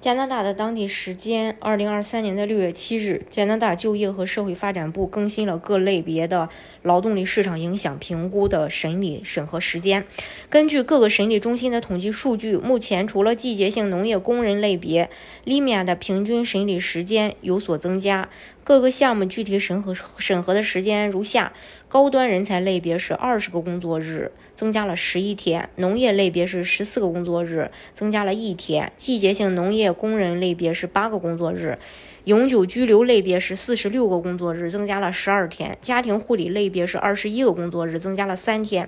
加拿大的当地时间二零二三年的六月七日，加拿大就业和社会发展部更新了各类别的劳动力市场影响评估的审理审核时间。根据各个审理中心的统计数据，目前除了季节性农业工人类别里面的平均审理时间有所增加。各个项目具体审核审核的时间如下：高端人才类别是二十个工作日，增加了十一天；农业类别是十四个工作日，增加了一天；季节性农业工人类别是八个工作日。永久居留类别是四十六个工作日，增加了十二天；家庭护理类别是二十一个工作日，增加了三天；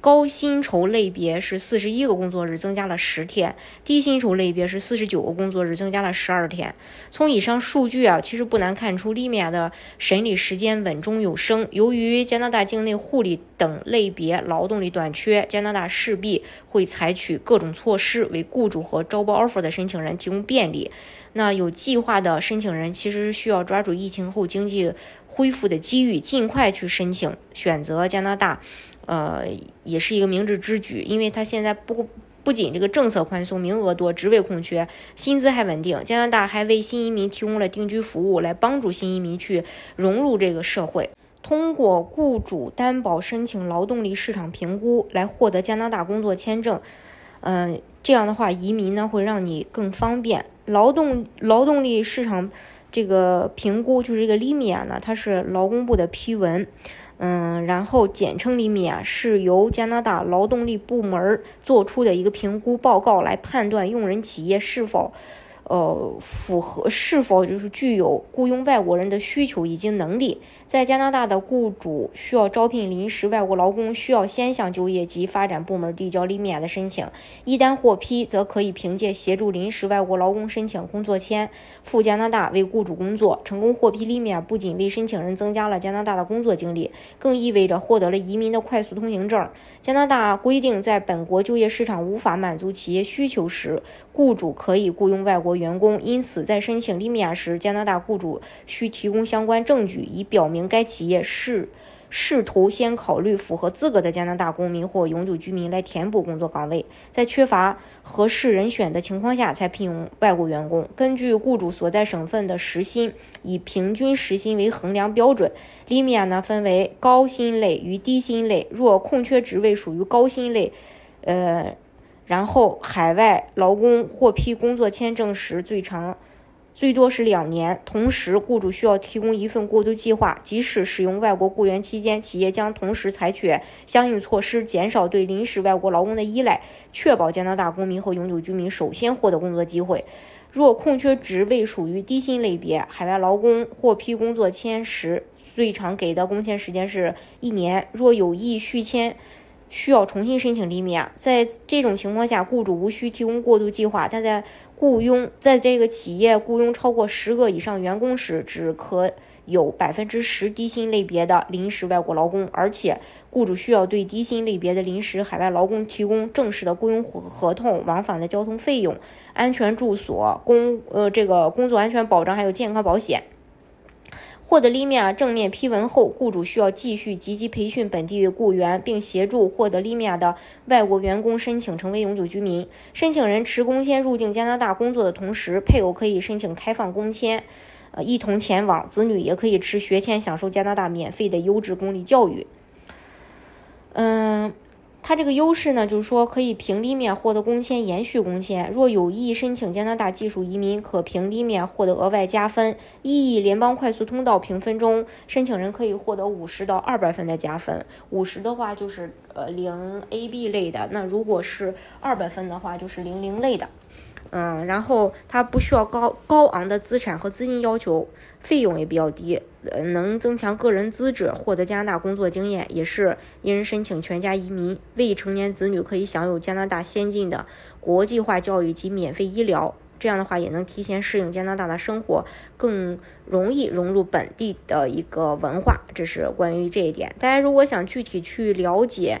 高薪酬类别是四十一个工作日，增加了十天；低薪酬类别是四十九个工作日，增加了十二天。从以上数据啊，其实不难看出，利米亚的审理时间稳中有升。由于加拿大境内护理等类别劳动力短缺，加拿大势必会采取各种措施，为雇主和招包 offer 的申请人提供便利。那有计划的申请人其实需要抓住疫情后经济恢复的机遇，尽快去申请选择加拿大，呃，也是一个明智之举，因为他现在不不仅这个政策宽松，名额多，职位空缺，薪资还稳定。加拿大还为新移民提供了定居服务，来帮助新移民去融入这个社会。通过雇主担保申请劳动力市场评估来获得加拿大工作签证，嗯，这样的话移民呢会让你更方便。劳动劳动力市场这个评估就是这个 LIMIA 呢，它是劳工部的批文，嗯，然后简称厘米啊是由加拿大劳动力部门做出的一个评估报告，来判断用人企业是否。呃，符合是否就是具有雇佣外国人的需求以及能力？在加拿大的雇主需要招聘临时外国劳工，需要先向就业及发展部门递交利米亚的申请。一旦获批，则可以凭借协助临时外国劳工申请工作签赴加拿大为雇主工作。成功获批利米亚，不仅为申请人增加了加拿大的工作经历，更意味着获得了移民的快速通行证。加拿大规定，在本国就业市场无法满足企业需求时，雇主可以雇佣外国。员工因此在申请利米亚时，加拿大雇主需提供相关证据，以表明该企业是试图先考虑符合资格的加拿大公民或永久居民来填补工作岗位，在缺乏合适人选的情况下才聘用外国员工。根据雇主所在省份的时薪，以平均时薪为衡量标准。利米亚呢分为高薪类与低薪类，若空缺职位属于高薪类，呃。然后，海外劳工获批工作签证时，最长最多是两年。同时，雇主需要提供一份过渡计划。即使使用外国雇员期间，企业将同时采取相应措施，减少对临时外国劳工的依赖，确保加拿大公民和永久居民首先获得工作机会。若空缺职位属于低薪类别，海外劳工获批工作签时，最长给的工签时间是一年。若有意续签，需要重新申请利米亚，在这种情况下，雇主无需提供过渡计划，但在雇佣在这个企业雇佣超过十个以上员工时，只可有百分之十低薪类别的临时外国劳工，而且雇主需要对低薪类别的临时海外劳工提供正式的雇佣合同、往返的交通费用、安全住所、工呃这个工作安全保障还有健康保险。获得利米亚正面批文后，雇主需要继续积极培训本地雇员，并协助获得利米亚的外国员工申请成为永久居民。申请人持工签入境加拿大工作的同时，配偶可以申请开放工签，呃，一同前往。子女也可以持学签享受加拿大免费的优质公立教育。嗯。它这个优势呢，就是说可以凭利面获得工签延续工签。若有意申请加拿大技术移民，可凭利面获得额外加分。E 联邦快速通道评分中，申请人可以获得五十到二百分的加分。五十的话就是呃零 AB 类的，那如果是二百分的话就是零零类的。嗯，然后它不需要高高昂的资产和资金要求，费用也比较低，呃，能增强个人资质，获得加拿大工作经验，也是一人申请全家移民。未成年子女可以享有加拿大先进的国际化教育及免费医疗。这样的话也能提前适应加拿大的生活，更容易融入本地的一个文化。这是关于这一点。大家如果想具体去了解